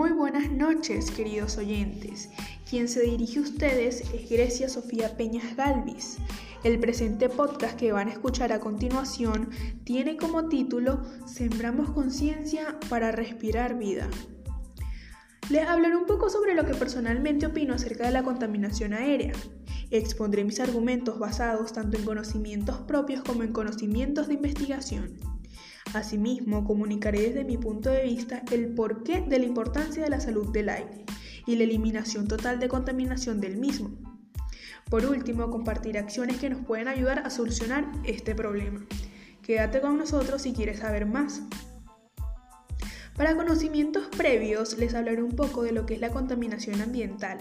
Muy buenas noches, queridos oyentes. Quien se dirige a ustedes es Grecia Sofía Peñas Galvis. El presente podcast que van a escuchar a continuación tiene como título Sembramos conciencia para respirar vida. Les hablaré un poco sobre lo que personalmente opino acerca de la contaminación aérea. Expondré mis argumentos basados tanto en conocimientos propios como en conocimientos de investigación. Asimismo, comunicaré desde mi punto de vista el porqué de la importancia de la salud del aire y la eliminación total de contaminación del mismo. Por último, compartiré acciones que nos pueden ayudar a solucionar este problema. Quédate con nosotros si quieres saber más. Para conocimientos previos les hablaré un poco de lo que es la contaminación ambiental.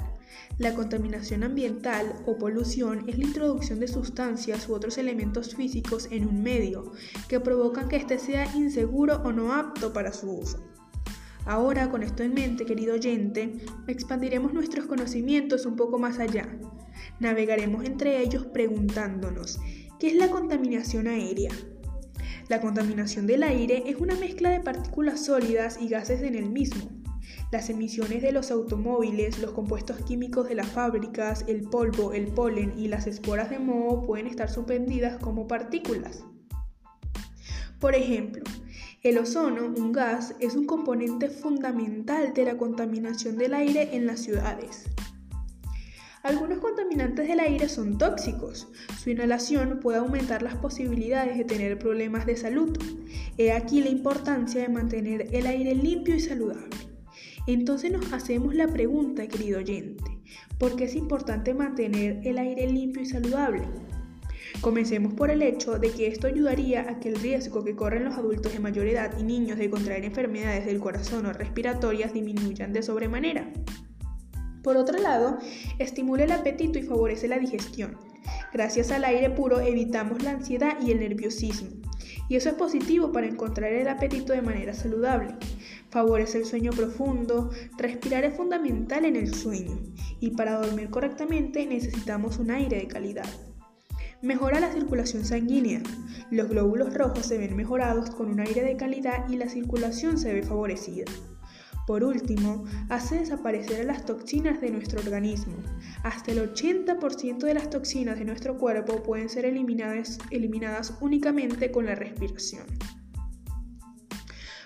La contaminación ambiental o polución es la introducción de sustancias u otros elementos físicos en un medio que provocan que éste sea inseguro o no apto para su uso. Ahora, con esto en mente, querido oyente, expandiremos nuestros conocimientos un poco más allá. Navegaremos entre ellos preguntándonos, ¿qué es la contaminación aérea? La contaminación del aire es una mezcla de partículas sólidas y gases en el mismo. Las emisiones de los automóviles, los compuestos químicos de las fábricas, el polvo, el polen y las esporas de moho pueden estar suspendidas como partículas. Por ejemplo, el ozono, un gas, es un componente fundamental de la contaminación del aire en las ciudades. Algunos contaminantes del aire son tóxicos. Su inhalación puede aumentar las posibilidades de tener problemas de salud. He aquí la importancia de mantener el aire limpio y saludable. Entonces nos hacemos la pregunta, querido oyente, ¿por qué es importante mantener el aire limpio y saludable? Comencemos por el hecho de que esto ayudaría a que el riesgo que corren los adultos de mayor edad y niños de contraer enfermedades del corazón o respiratorias disminuyan de sobremanera. Por otro lado, estimula el apetito y favorece la digestión. Gracias al aire puro evitamos la ansiedad y el nerviosismo. Y eso es positivo para encontrar el apetito de manera saludable. Favorece el sueño profundo, respirar es fundamental en el sueño y para dormir correctamente necesitamos un aire de calidad. Mejora la circulación sanguínea. Los glóbulos rojos se ven mejorados con un aire de calidad y la circulación se ve favorecida. Por último, hace desaparecer las toxinas de nuestro organismo. Hasta el 80% de las toxinas de nuestro cuerpo pueden ser eliminadas, eliminadas únicamente con la respiración.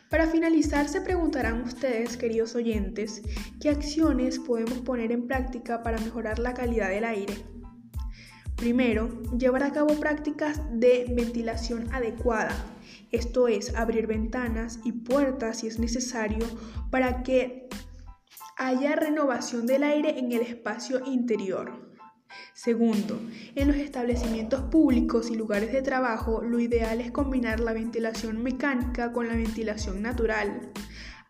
Para finalizar, se preguntarán ustedes, queridos oyentes, qué acciones podemos poner en práctica para mejorar la calidad del aire. Primero, llevar a cabo prácticas de ventilación adecuada, esto es abrir ventanas y puertas si es necesario para que haya renovación del aire en el espacio interior. Segundo, en los establecimientos públicos y lugares de trabajo, lo ideal es combinar la ventilación mecánica con la ventilación natural.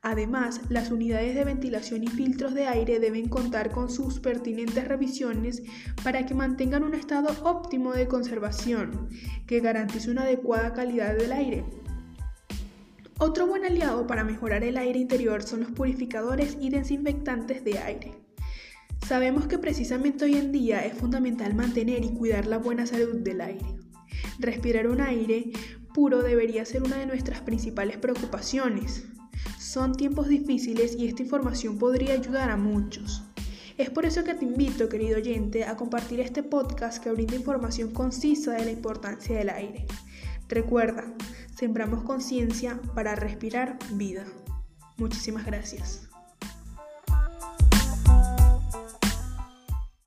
Además, las unidades de ventilación y filtros de aire deben contar con sus pertinentes revisiones para que mantengan un estado óptimo de conservación, que garantice una adecuada calidad del aire. Otro buen aliado para mejorar el aire interior son los purificadores y desinfectantes de aire. Sabemos que precisamente hoy en día es fundamental mantener y cuidar la buena salud del aire. Respirar un aire puro debería ser una de nuestras principales preocupaciones. Son tiempos difíciles y esta información podría ayudar a muchos. Es por eso que te invito, querido oyente, a compartir este podcast que brinda información concisa de la importancia del aire. Recuerda, sembramos conciencia para respirar vida. Muchísimas gracias.